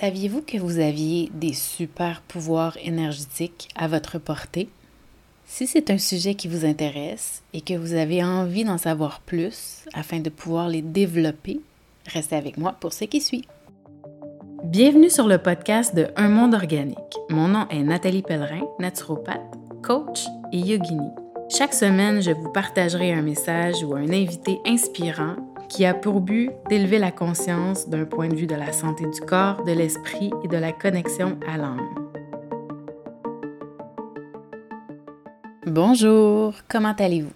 Saviez-vous que vous aviez des super pouvoirs énergétiques à votre portée? Si c'est un sujet qui vous intéresse et que vous avez envie d'en savoir plus afin de pouvoir les développer, restez avec moi pour ce qui suit. Bienvenue sur le podcast de Un monde organique. Mon nom est Nathalie Pellerin, naturopathe, coach et yogini. Chaque semaine, je vous partagerai un message ou un invité inspirant qui a pour but d'élever la conscience d'un point de vue de la santé du corps, de l'esprit et de la connexion à l'âme. Bonjour, comment allez-vous?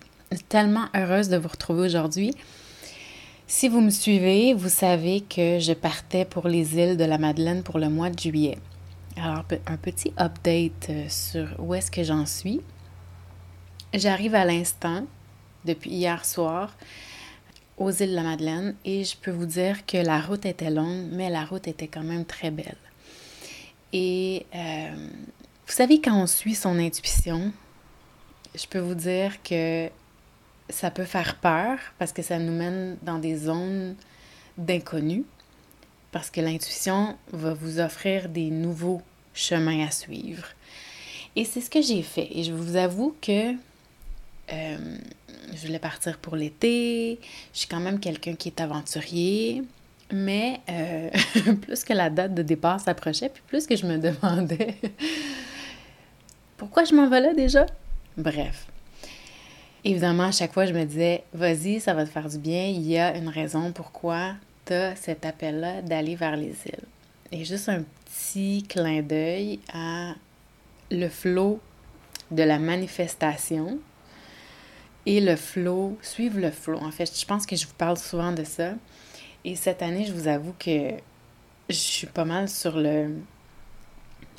Tellement heureuse de vous retrouver aujourd'hui. Si vous me suivez, vous savez que je partais pour les îles de la Madeleine pour le mois de juillet. Alors, un petit update euh, sur où est-ce que j'en suis. J'arrive à l'instant, depuis hier soir, aux îles de la Madeleine et je peux vous dire que la route était longue, mais la route était quand même très belle. Et euh, vous savez, quand on suit son intuition, je peux vous dire que ça peut faire peur parce que ça nous mène dans des zones d'inconnu, parce que l'intuition va vous offrir des nouveaux chemins à suivre. Et c'est ce que j'ai fait. Et je vous avoue que euh, je voulais partir pour l'été. Je suis quand même quelqu'un qui est aventurier. Mais euh, plus que la date de départ s'approchait, puis plus que je me demandais pourquoi je m'en vais là déjà? Bref. Évidemment, à chaque fois, je me disais, vas-y, ça va te faire du bien. Il y a une raison pourquoi tu as cet appel-là d'aller vers les îles. Et juste un petit clin d'œil à le flot de la manifestation et le flow, suivre le flow. En fait, je pense que je vous parle souvent de ça. Et cette année, je vous avoue que je suis pas mal sur le.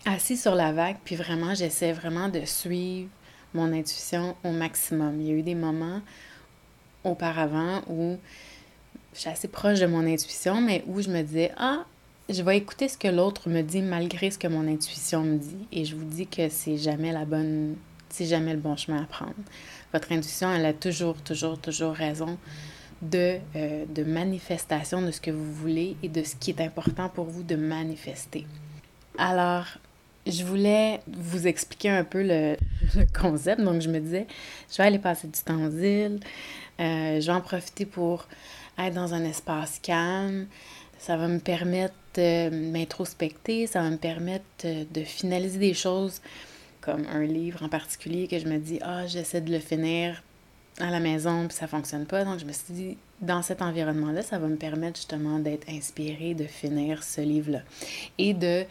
assis sur la vague, puis vraiment, j'essaie vraiment de suivre mon intuition au maximum. Il y a eu des moments auparavant où je suis assez proche de mon intuition, mais où je me disais, ah, je vais écouter ce que l'autre me dit malgré ce que mon intuition me dit. Et je vous dis que c'est jamais la bonne, c'est jamais le bon chemin à prendre. Votre intuition, elle a toujours, toujours, toujours raison de, euh, de manifestation de ce que vous voulez et de ce qui est important pour vous de manifester. Alors, je voulais vous expliquer un peu le, concept. Donc, je me disais, je vais aller passer du temps aux îles. Euh, je vais en profiter pour être dans un espace calme. Ça va me permettre de m'introspecter. Ça va me permettre de finaliser des choses comme un livre en particulier que je me dis, ah, j'essaie de le finir à la maison, puis ça fonctionne pas. Donc, je me suis dit, dans cet environnement-là, ça va me permettre justement d'être inspirée, de finir ce livre-là. Et de,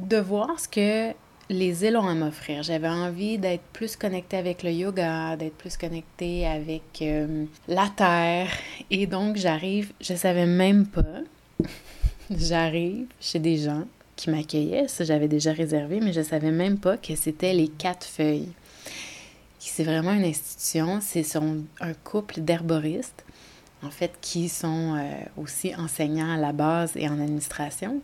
de voir ce que les îles ont à m'offrir. J'avais envie d'être plus connectée avec le yoga, d'être plus connectée avec euh, la terre. Et donc, j'arrive, je savais même pas, j'arrive chez des gens qui m'accueillait. Ça, j'avais déjà réservé, mais je ne savais même pas que c'était les quatre feuilles. C'est vraiment une institution. C'est un couple d'herboristes, en fait, qui sont euh, aussi enseignants à la base et en administration,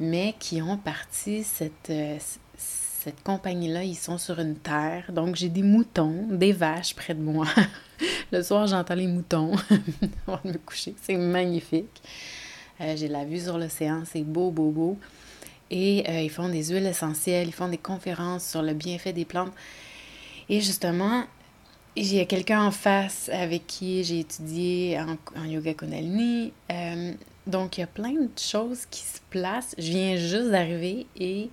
mais qui ont parti cette, euh, cette compagnie-là. Ils sont sur une terre. Donc, j'ai des moutons, des vaches près de moi. Le soir, j'entends les moutons avant de me coucher. C'est magnifique. Euh, j'ai la vue sur l'océan. C'est beau, beau, beau. Et euh, ils font des huiles essentielles, ils font des conférences sur le bienfait des plantes. Et justement, j'ai quelqu'un en face avec qui j'ai étudié en, yoga Kundalini. Euh, donc, il y a plein de choses qui se placent. Je viens juste d'arriver et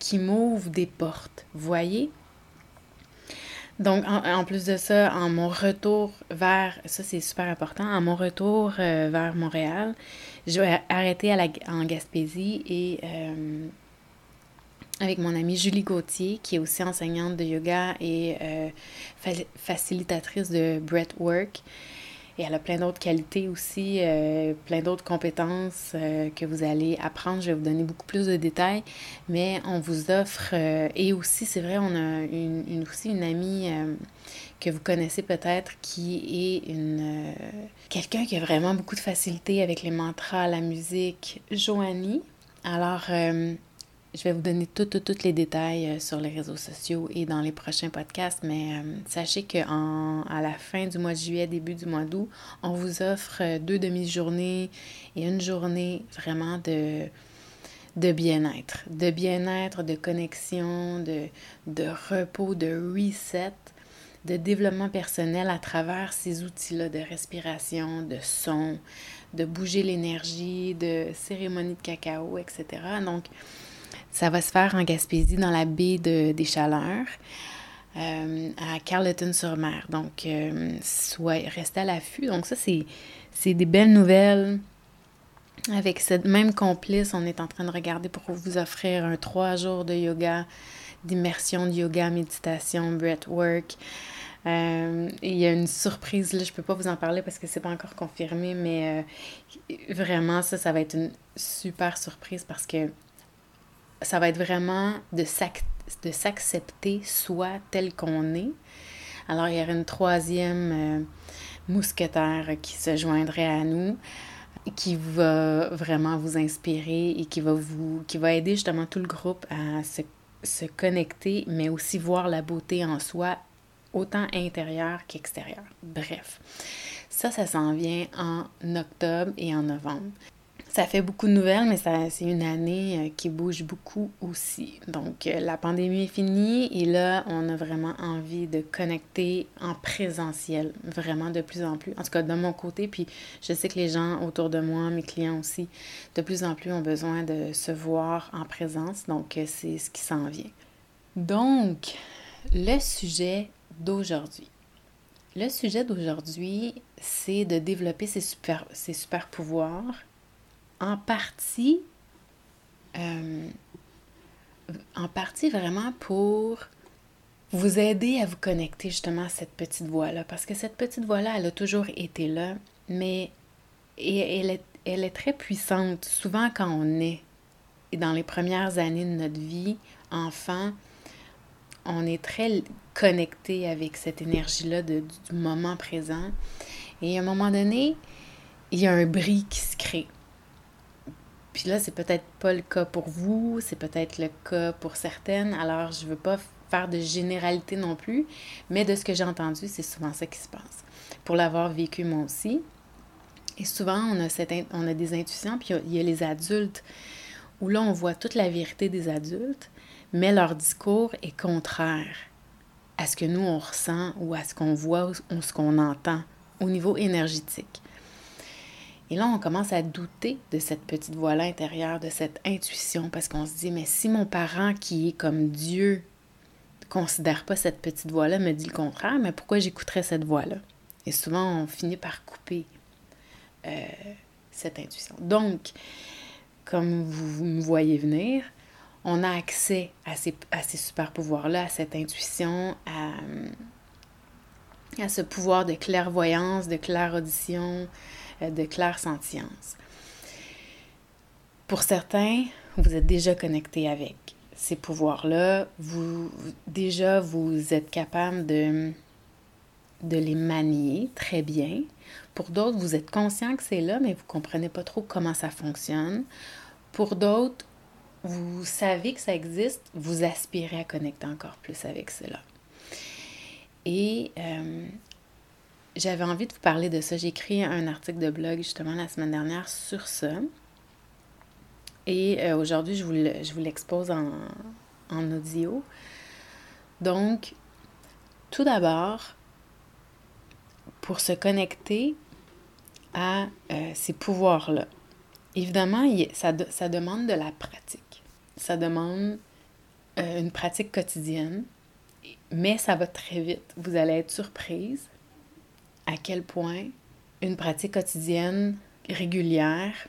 qui m'ouvrent des portes. Voyez? Donc, en, plus de ça, en mon retour vers, ça c'est super important, en mon retour euh, vers Montréal, je vais en Gaspésie et euh, avec mon amie Julie Gauthier, qui est aussi enseignante de yoga et euh, facilitatrice de breathwork. Et elle a plein d'autres qualités aussi, euh, plein d'autres compétences euh, que vous allez apprendre. Je vais vous donner beaucoup plus de détails, mais on vous offre, euh, et aussi, c'est vrai, on a une, aussi une amie que vous connaissez peut-être qui est une quelqu'un qui a vraiment beaucoup de facilité avec les mantras, la musique, Joanie. Alors, je vais vous donner tous les détails euh, sur les réseaux sociaux et dans les prochains podcasts, mais euh, sachez qu'à la fin du mois de juillet, début du mois d'août, on vous offre euh, deux demi-journées et une journée vraiment de, de bien-être, de bien-être, de connexion, de, de repos, de reset, de développement personnel à travers ces outils-là de respiration, de son, de bouger l'énergie, de cérémonie de cacao, etc. Donc, ça va se faire en Gaspésie, dans la baie de, des Chaleurs, euh, à Carleton-sur-Mer. Donc, euh, restez à l'affût. Donc, ça, c'est des belles nouvelles. Avec cette même complice, on est en train de regarder pour vous offrir un trois jours de yoga, d'immersion de yoga, méditation, breathwork. Euh, il y a une surprise, là, je peux pas vous en parler parce que c'est pas encore confirmé, mais euh, vraiment, ça, ça va être une super surprise parce que ça va être vraiment de s'accepter soi tel qu'on est. Alors, il y aura une troisième euh, mousquetaire qui se joindrait à nous, qui va vraiment vous inspirer et qui va vous qui va aider justement tout le groupe à se connecter, mais aussi voir la beauté en soi, autant intérieure qu'extérieure. Bref, ça, ça s'en vient en octobre et en novembre. Ça fait beaucoup de nouvelles, mais c'est une année euh, qui bouge beaucoup aussi. Donc, euh, la pandémie est finie et là, on a vraiment envie de connecter en présentiel, vraiment de plus en plus. En tout cas, de mon côté, puis je sais que les gens autour de moi, mes clients aussi, de plus en plus ont besoin de se voir en présence. Donc, euh, c'est ce qui s'en vient. Donc, le sujet d'aujourd'hui. Le sujet d'aujourd'hui, c'est de développer ses super, ses super pouvoirs en partie, euh, en partie vraiment pour vous aider à vous connecter justement à cette petite voix-là. Parce que cette petite voix-là, elle a toujours été là, mais elle, est, elle est très puissante. Souvent quand on est, et dans les premières années de notre vie, enfant, on est très connecté avec cette énergie-là du moment présent. Et à un moment donné, il y a un bris qui se crée. Puis là, c'est peut-être pas le cas pour vous, c'est peut-être le cas pour certaines. Alors, je veux pas faire de généralité non plus, mais de ce que j'ai entendu, c'est souvent ça qui se passe. Pour l'avoir vécu moi aussi. Et souvent, on a, cette, on a des intuitions, puis il y a les adultes, où là, on voit toute la vérité des adultes, mais leur discours est contraire à ce que nous, on ressent ou à ce qu'on voit ou ce qu'on entend au niveau énergétique. Et là, on commence à douter de cette petite voix-là intérieure, de cette intuition, parce qu'on se dit, mais si mon parent qui est comme Dieu ne considère pas cette petite voix-là, me dit le contraire, mais pourquoi j'écouterais cette voix-là? Et souvent, on finit par couper euh, cette intuition. Donc, comme vous, me voyez venir, on a accès à ces, à ces super pouvoirs-là, à cette intuition, à, à ce pouvoir de clairvoyance, de clairaudition, euh, de claire sentience. Pour certains, vous êtes déjà connecté avec ces pouvoirs-là. Vous, déjà, vous êtes capable de, de les manier très bien. Pour d'autres, vous êtes conscient que c'est là, mais vous ne comprenez pas trop comment ça fonctionne. Pour d'autres, vous savez que ça existe, vous aspirez à connecter encore plus avec cela. Et euh, j'avais envie de vous parler de ça. J'ai écrit un article de blog justement la semaine dernière sur ça. Et euh, aujourd'hui, je vous l'expose en, en audio. Donc, tout d'abord, pour se connecter à euh, ces pouvoirs-là, évidemment, ça, ça, demande de la pratique. Ça demande euh, une pratique quotidienne, mais ça va très vite. Vous allez être surprise à quel point une pratique quotidienne régulière,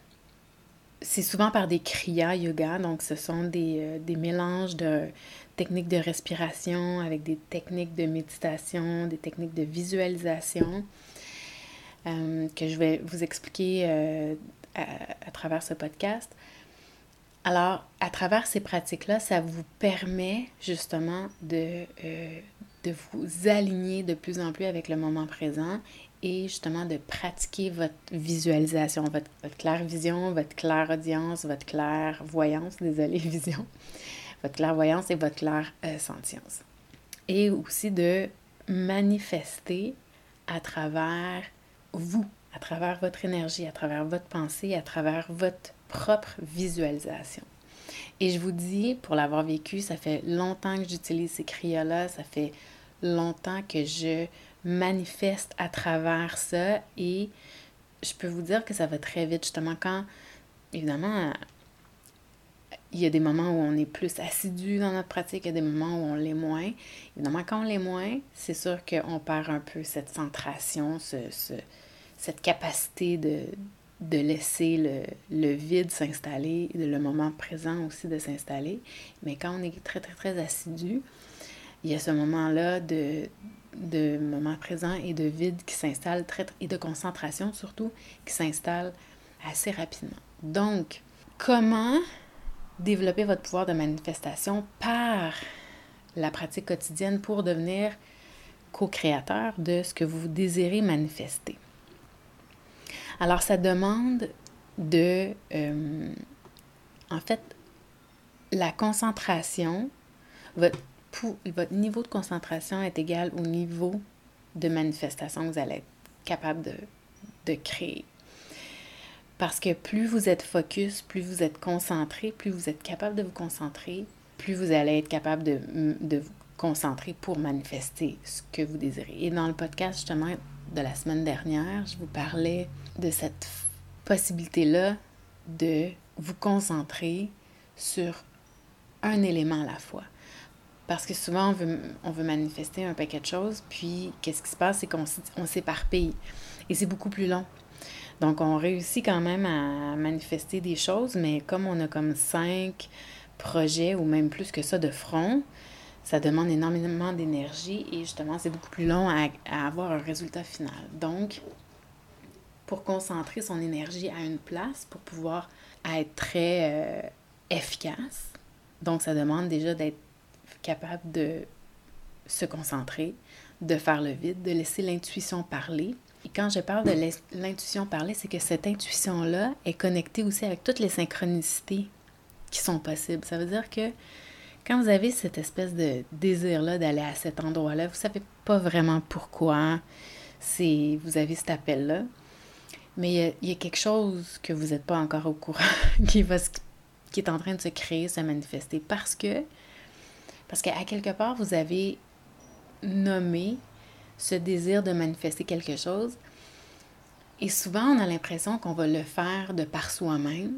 c'est souvent par des kriya yoga, donc ce sont des, euh, des, mélanges de techniques de respiration avec des techniques de méditation, des techniques de visualisation euh, que je vais vous expliquer euh, à, travers ce podcast. Alors, à travers ces pratiques-là, ça vous permet justement de, de vous aligner de plus en plus avec le moment présent et justement de pratiquer votre visualisation, votre, votre claire vision, votre claire audience, votre claire voyance, désolé, vision, votre clairvoyance et votre claire euh, sentience. Et aussi de manifester à travers vous, à travers votre énergie, à travers votre pensée, à travers votre propre visualisation. Et je vous dis, pour l'avoir vécu, ça fait longtemps que j'utilise ces crayons-là, ça fait longtemps que je manifeste à travers ça et je peux vous dire que ça va très vite, justement, quand, évidemment, il y a des moments où on est plus assidu dans notre pratique, il y a des moments où on l'est moins. Évidemment, quand on l'est moins, c'est sûr qu'on perd un peu cette centration, ce, cette capacité de, de laisser le, le vide s'installer, le moment présent aussi de s'installer. Mais quand on est très, très, très assidu, il y a ce moment-là de, de moment présent et de vide qui s'installe, et de concentration surtout, qui s'installe assez rapidement. Donc, comment développer votre pouvoir de manifestation par la pratique quotidienne pour devenir co-créateur de ce que vous désirez manifester? Alors, ça demande de, euh, en fait, la concentration, votre, votre niveau de concentration est égal au niveau de manifestation que vous allez être capable de, de créer. Parce que plus vous êtes focus, plus vous êtes concentré, plus vous êtes capable de vous concentrer, plus vous allez être capable de, de vous concentrer pour manifester ce que vous désirez. Et dans le podcast justement de la semaine dernière, je vous parlais de cette possibilité-là de vous concentrer sur un élément à la fois. Parce que souvent, on veut, on veut manifester un paquet de choses, puis qu'est-ce qui se passe, c'est qu'on s'éparpille. Et c'est beaucoup plus long. Donc, on réussit quand même à manifester des choses, mais comme on a comme cinq projets ou même plus que ça de front, ça demande énormément d'énergie et justement, c'est beaucoup plus long à, avoir un résultat final. Donc, pour concentrer son énergie à une place, pour pouvoir être très euh, efficace, donc ça demande déjà d'être capable de se concentrer, de faire le vide, de laisser l'intuition parler. Et quand je parle de l'intuition parler, c'est que cette intuition-là est connectée aussi avec toutes les synchronicités qui sont possibles. Ça veut dire que quand vous avez cette espèce de désir-là d'aller à cet endroit-là, vous ne savez pas vraiment pourquoi c'est, vous avez cet appel-là, mais il y, a, quelque chose que vous n'êtes pas encore au courant qui, va, qui est en train de se créer, se manifester, parce que, parce qu'à quelque part, vous avez nommé ce désir de manifester quelque chose, et souvent, on a l'impression qu'on va le faire de par soi-même,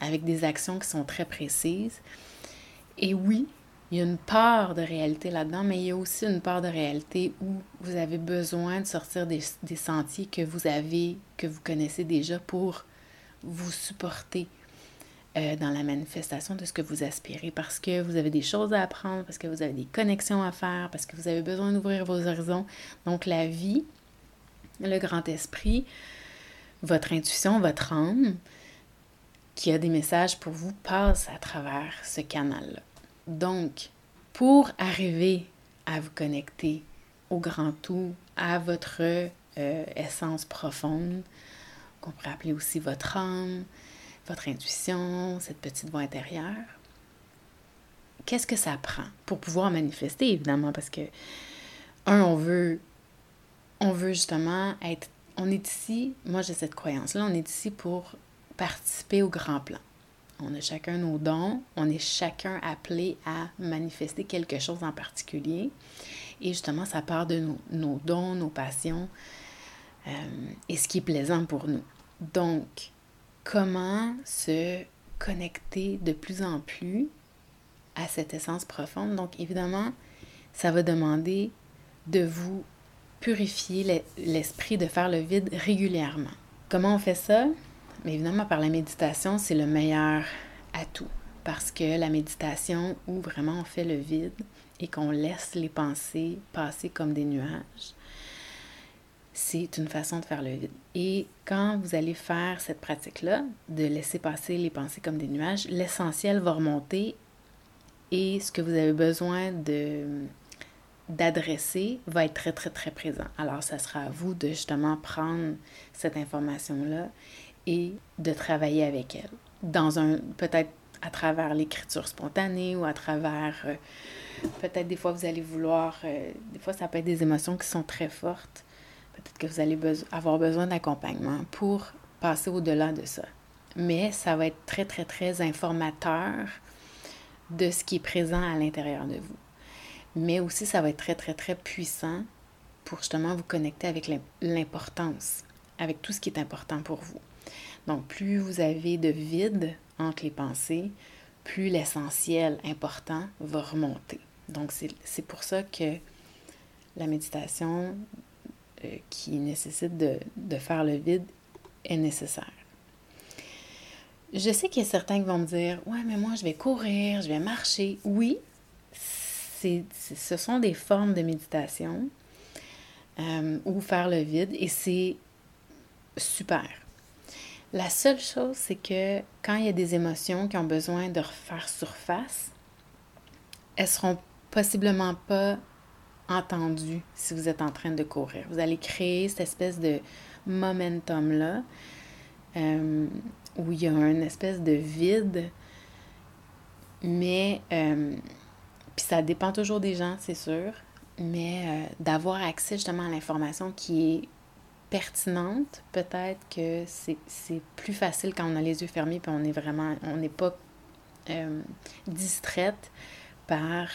avec des actions qui sont très précises, et oui, il y a une part de réalité là-dedans, mais il y a aussi une part de réalité où vous avez besoin de sortir des, sentiers que vous avez, que vous connaissez déjà pour vous supporter euh, dans la manifestation de ce que vous aspirez parce que vous avez des choses à apprendre, parce que vous avez des connexions à faire, parce que vous avez besoin d'ouvrir vos horizons. Donc la vie, le grand esprit, votre intuition, votre âme, qui a des messages pour vous passe à travers ce canal-là. Donc, pour arriver à vous connecter au grand tout, à votre euh, essence profonde, qu'on pourrait appeler aussi votre âme, votre intuition, cette petite voix intérieure, qu'est-ce que ça prend pour pouvoir manifester, évidemment, parce que, un, on veut, on veut justement être, on est ici, moi j'ai cette croyance-là, on est ici pour participer au grand plan. On a chacun nos dons, on est chacun appelé à manifester quelque chose en particulier. Et justement, ça part de nos, dons, nos passions euh, et ce qui est plaisant pour nous. Donc, comment se connecter de plus en plus à cette essence profonde? Donc, évidemment, ça va demander de vous purifier l'esprit, de faire le vide régulièrement. Comment on fait ça? Mais évidemment, par la méditation, c'est le meilleur atout parce que la méditation où vraiment on fait le vide et qu'on laisse les pensées passer comme des nuages, c'est une façon de faire le vide. Et quand vous allez faire cette pratique-là, de laisser passer les pensées comme des nuages, l'essentiel va remonter et ce que vous avez besoin de d'adresser va être très, très, très présent. Alors, ça sera à vous de justement prendre cette information-là et de travailler avec elle. Dans un, peut-être à travers l'écriture spontanée ou à travers, euh, peut-être des fois vous allez vouloir, euh, des fois ça peut être des émotions qui sont très fortes. Peut-être que vous allez avoir besoin d'accompagnement pour passer au-delà de ça. Mais ça va être très, très, très informateur de ce qui est présent à l'intérieur de vous. Mais aussi, ça va être très, très, très puissant pour justement vous connecter avec l'importance, avec tout ce qui est important pour vous. Donc, plus vous avez de vide entre les pensées, plus l'essentiel important va remonter. Donc, c'est pour ça que la méditation euh, qui nécessite de, faire le vide est nécessaire. Je sais qu'il y a certains qui vont me dire Ouais, mais moi, je vais courir, je vais marcher. Oui, ce sont des formes de méditation euh, ou faire le vide et c'est super. La seule chose, c'est que quand il y a des émotions qui ont besoin de refaire surface, elles seront possiblement pas entendues si vous êtes en train de courir. Vous allez créer cette espèce de momentum-là. Euh, où il y a une espèce de vide, mais euh, puis ça dépend toujours des gens, c'est sûr, mais euh, d'avoir accès justement à l'information qui est pertinente, peut-être que c'est plus facile quand on a les yeux fermés puis on est vraiment, on n'est pas euh, distraite par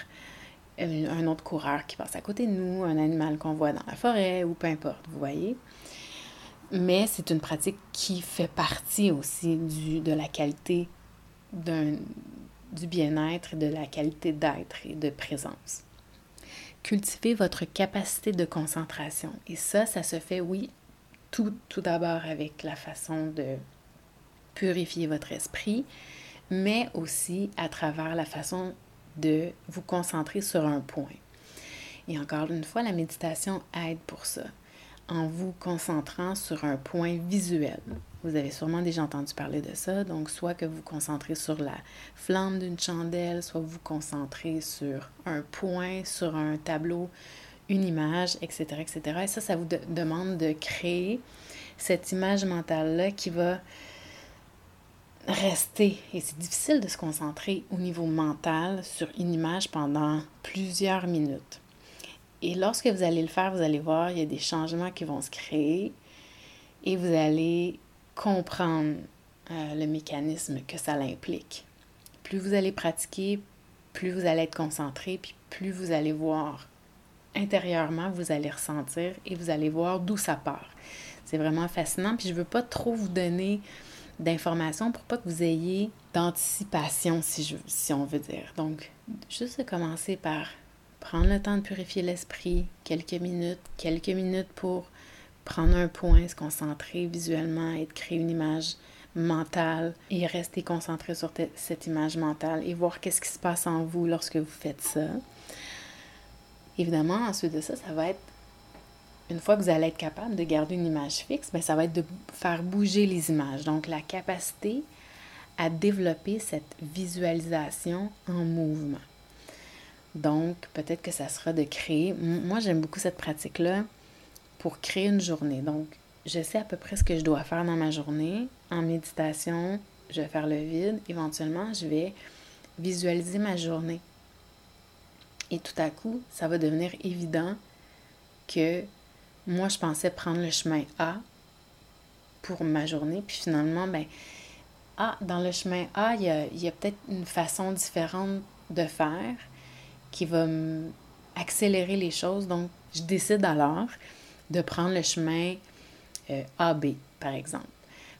un autre coureur qui passe à côté de nous, un animal qu'on voit dans la forêt ou peu importe, vous voyez mais c'est une pratique qui fait partie aussi du, de la qualité du bien-être et de la qualité d'être et de présence. Cultivez votre capacité de concentration. Et ça, ça se fait, oui, tout, tout d'abord avec la façon de purifier votre esprit, mais aussi à travers la façon de vous concentrer sur un point. Et encore une fois, la méditation aide pour ça en vous concentrant sur un point visuel. Vous avez sûrement déjà entendu parler de ça, donc soit que vous vous concentrez sur la flamme d'une chandelle, soit vous vous concentrez sur un point, sur un tableau, une image, etc., etc. Et ça, ça vous demande de créer cette image mentale-là qui va rester. Et c'est difficile de se concentrer au niveau mental sur une image pendant plusieurs minutes. Et lorsque vous allez le faire, vous allez voir, il y a des changements qui vont se créer et vous allez comprendre euh, le mécanisme que ça implique. Plus vous allez pratiquer, plus vous allez être concentré, puis plus vous allez voir intérieurement, vous allez ressentir et vous allez voir d'où ça part. C'est vraiment fascinant, puis je ne veux pas trop vous donner d'informations pour pas que vous ayez d'anticipation, si, si on veut dire. Donc, juste commencer par prendre le temps de purifier l'esprit, quelques minutes, quelques minutes pour prendre un point, se concentrer visuellement et de créer une image mentale et rester concentré sur cette image mentale et voir qu'est-ce qui se passe en vous lorsque vous faites ça. Évidemment, ensuite de ça, ça va être, une fois que vous allez être capable de garder une image fixe, bien, ça va être de faire bouger les images. Donc, la capacité à développer cette visualisation en mouvement. Donc, peut-être que ça sera de créer. Moi, j'aime beaucoup cette pratique-là pour créer une journée. Donc, je sais à peu près ce que je dois faire dans ma journée. En méditation, je vais faire le vide. Éventuellement, je vais visualiser ma journée. Et tout à coup, ça va devenir évident que moi, je pensais prendre le chemin A pour ma journée. Puis finalement, ben, ah, dans le chemin A, il y a, peut-être une façon différente de faire qui va accélérer les choses. Donc, je décide alors de prendre le chemin euh, AB, par exemple,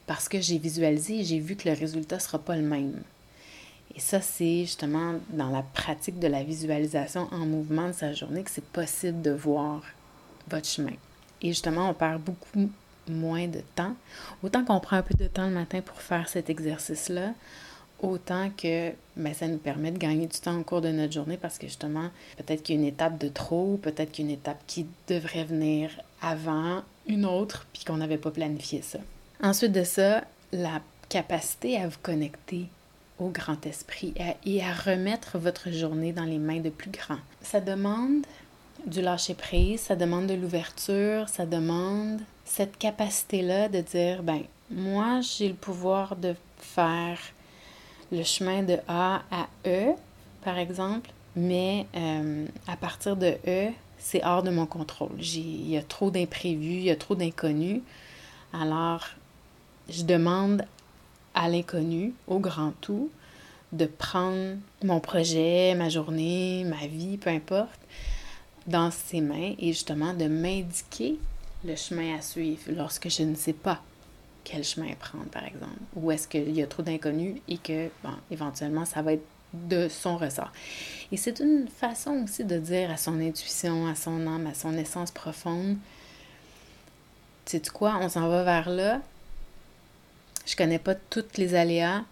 parce que j'ai visualisé et j'ai vu que le résultat ne sera pas le même. Et ça, c'est justement dans la pratique de la visualisation en mouvement de sa journée que c'est possible de voir votre chemin. Et justement, on perd beaucoup moins de temps. Autant qu'on prend un peu de temps le matin pour faire cet exercice-là, autant que ben, ça nous permet de gagner du temps au cours de notre journée parce que justement, peut-être qu'il y a une étape de trop, peut-être qu'il y a une étape qui devrait venir avant une autre, puis qu'on n'avait pas planifié ça. Ensuite de ça, la capacité à vous connecter au grand esprit et à remettre votre journée dans les mains de plus grands. Ça demande du lâcher-prise, ça demande de l'ouverture, ça demande cette capacité-là de dire, ben, moi, j'ai le pouvoir de faire le chemin de A à E, par exemple, mais euh, à partir de E, c'est hors de mon contrôle. Il y a trop d'imprévus, il y a trop d'inconnus. Alors, je demande à l'inconnu, au grand tout, de prendre mon projet, ma journée, ma vie, peu importe, dans ses mains et justement de m'indiquer le chemin à suivre lorsque je ne sais pas quel chemin prendre, par exemple, ou est-ce qu'il y a trop d'inconnus et que, bon, éventuellement, ça va être de son ressort. Et c'est une façon aussi de dire à son intuition, à son âme, à son essence profonde, sais quoi, on s'en va vers là, je connais pas toutes les aléas,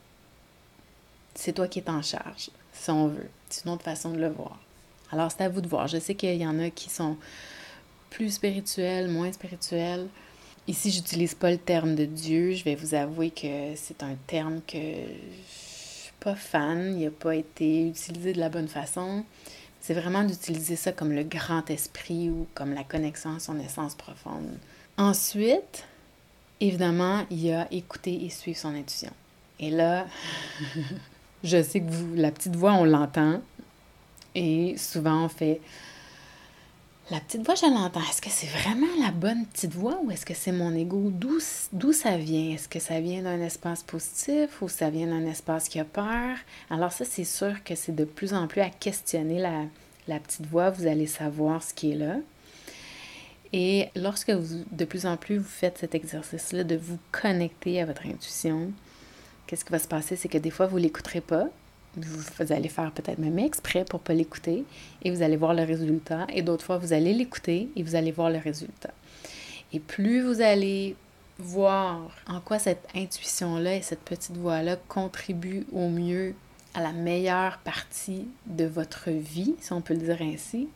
c'est toi qui es en charge, si on veut. C'est une autre façon de le voir. Alors, c'est à vous de voir. Je sais qu'il y en a qui sont plus spirituels, moins spirituels. Ici, j'utilise pas le terme de Dieu. Je vais vous avouer que c'est un terme que je suis pas fan. Il n'a pas été utilisé de la bonne façon. C'est vraiment d'utiliser ça comme le grand esprit ou comme la connexion à son essence profonde. Ensuite, évidemment, il y a écouter et suivre son intuition. Et là, je sais que vous, la petite voix, on l'entend. Et souvent, on fait la petite voix, je l'entends. Est-ce que c'est vraiment la bonne petite voix ou est-ce que c'est mon ego? D'où ça vient? Est-ce que ça vient d'un espace positif ou ça vient d'un espace qui a peur? Alors ça, c'est sûr que c'est de plus en plus à questionner la, la petite voix. Vous allez savoir ce qui est là. Et lorsque vous, de plus en plus, vous faites cet exercice-là de vous connecter à votre intuition, qu'est-ce qui va se passer? C'est que des fois, vous ne l'écouterez pas. Vous, allez faire peut-être même exprès pour ne pas l'écouter et vous allez voir le résultat. Et d'autres fois, vous allez l'écouter et vous allez voir le résultat. Et plus vous allez voir en quoi cette intuition-là et cette petite voix-là contribuent au mieux à la meilleure partie de votre vie, si on peut le dire ainsi,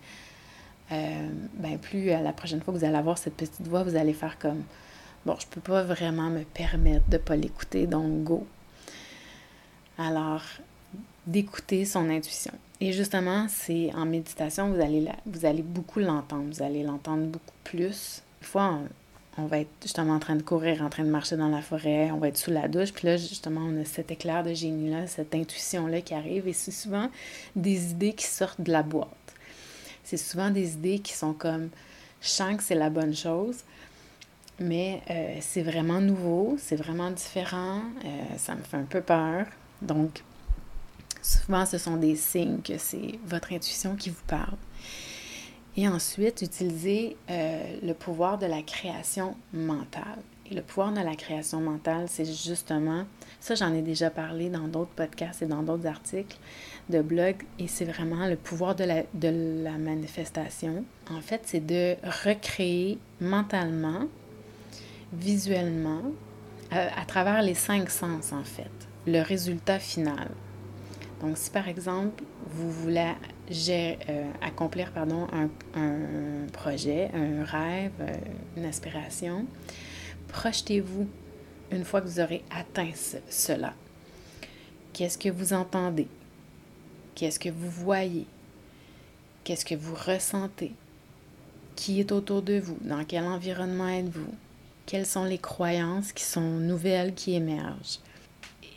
euh, ben plus la prochaine fois que vous allez avoir cette petite voix, vous allez faire comme bon, je peux pas vraiment me permettre de pas l'écouter, donc go. Alors, d'écouter son intuition. Et justement, c'est en méditation, vous allez, vous allez beaucoup l'entendre, vous allez l'entendre beaucoup plus. Des fois, on, va être justement en train de courir, en train de marcher dans la forêt, on va être sous la douche, puis là, justement, on a cet éclair de génie-là, cette intuition-là qui arrive, et c'est souvent des idées qui sortent de la boîte. C'est souvent des idées qui sont comme, je que c'est la bonne chose, mais euh, c'est vraiment nouveau, c'est vraiment différent, euh, ça me fait un peu peur. Donc, souvent, ce sont des signes que c'est votre intuition qui vous parle. Et ensuite, utilisez euh, le pouvoir de la création mentale. Le pouvoir de la création mentale, c'est justement, ça j'en ai déjà parlé dans d'autres podcasts et dans d'autres articles de blog, et c'est vraiment le pouvoir de la, manifestation. En fait, c'est de recréer mentalement visuellement, euh, à travers les cinq sens en fait, le résultat final. Donc si par exemple vous voulez euh, accomplir pardon, un, un, projet, un rêve, euh, une aspiration, projetez-vous une fois que vous aurez atteint cela? Qu'est-ce que vous entendez? Qu'est-ce que vous voyez? Qu'est-ce que vous ressentez? Qui est autour de vous? Dans quel environnement êtes-vous? quelles sont les croyances qui sont nouvelles qui émergent?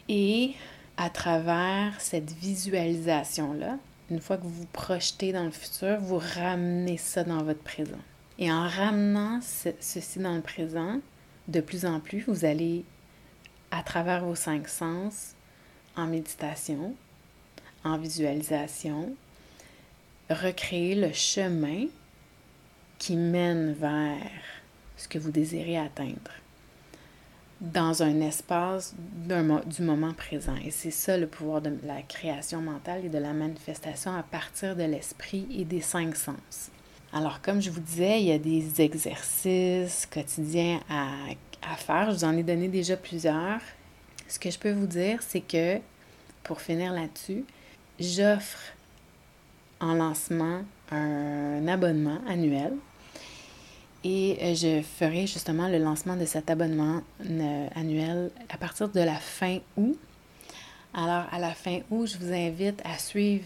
Et à travers cette visualisation-là, une fois que vous vous projetez dans le futur, vous ramenez ça dans votre présent. Et en ramenant ceci dans le présent, de plus en plus, vous allez, à travers vos cinq sens, en méditation, en visualisation, recréer le chemin qui mène vers ce que vous désirez atteindre dans un espace du moment présent. Et c'est ça le pouvoir de la création mentale et de la manifestation à partir de l'esprit et des cinq sens. Alors, comme je vous disais, il y a des exercices quotidiens à, faire. Je vous en ai donné déjà plusieurs. Ce que je peux vous dire, c'est que, pour finir là-dessus, j'offre en lancement un abonnement annuel et euh, je ferai justement le lancement de cet abonnement euh, annuel à partir de la fin août. Alors, à la fin août, je vous invite à suivre,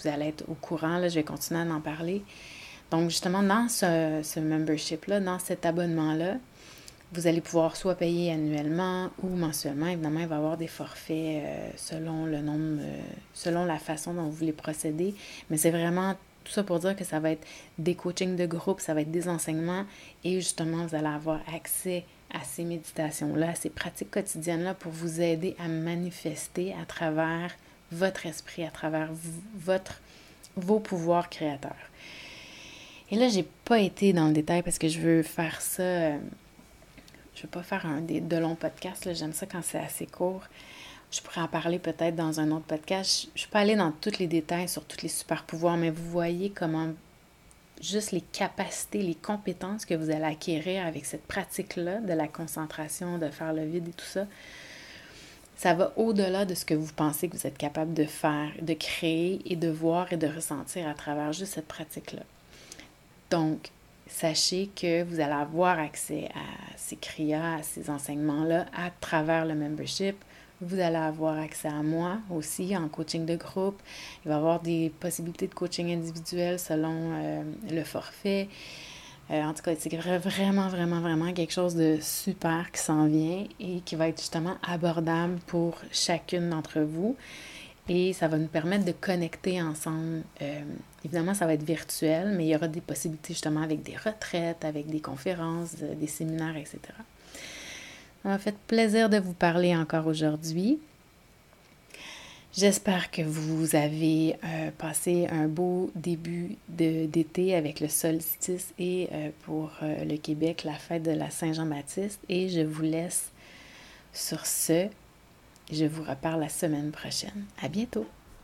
vous allez être au courant, là, je vais continuer à en parler, Donc, justement, dans ce, ce membership-là, dans cet abonnement-là, vous allez pouvoir soit payer annuellement ou mensuellement. Évidemment, il va y avoir des forfaits euh, selon le nombre, euh, selon la façon dont vous voulez procéder. Mais c'est vraiment tout ça pour dire que ça va être des coachings de groupe, ça va être des enseignements et justement, vous allez avoir accès à ces méditations-là, à ces pratiques quotidiennes-là pour vous aider à manifester à travers votre esprit, à travers votre, vos pouvoirs créateurs. Et là, j'ai pas été dans le détail parce que je veux faire ça. Euh, je veux pas faire un des, de longs podcasts. J'aime ça quand c'est assez court. Je pourrais en parler peut-être dans un autre podcast. Je suis pas allée dans tous les détails sur tous les super pouvoirs, mais vous voyez comment juste les capacités, les compétences que vous allez acquérir avec cette pratique-là de la concentration, de faire le vide et tout ça, ça va au-delà de ce que vous pensez que vous êtes capable de faire, de créer et de voir et de ressentir à travers juste cette pratique-là. Donc, sachez que vous allez avoir accès à ces CRIA, à ces enseignements-là à travers le membership. Vous allez avoir accès à moi aussi en coaching de groupe. Il va y avoir des possibilités de coaching individuel selon euh, le forfait. Euh, en tout cas, c'est vraiment, vraiment, vraiment quelque chose de super qui s'en vient et qui va être justement abordable pour chacune d'entre vous. Et ça va nous permettre de connecter ensemble. Euh, évidemment, ça va être virtuel, mais il y aura des possibilités justement avec des retraites, avec des conférences, euh, des séminaires, etc. Ça m'a fait plaisir de vous parler encore aujourd'hui. J'espère que vous avez euh, passé un beau début d'été avec le solstice et pour le Québec, la fête de la Saint-Jean-Baptiste. Et je vous laisse sur ce je vous reparle la semaine prochaine. À bientôt!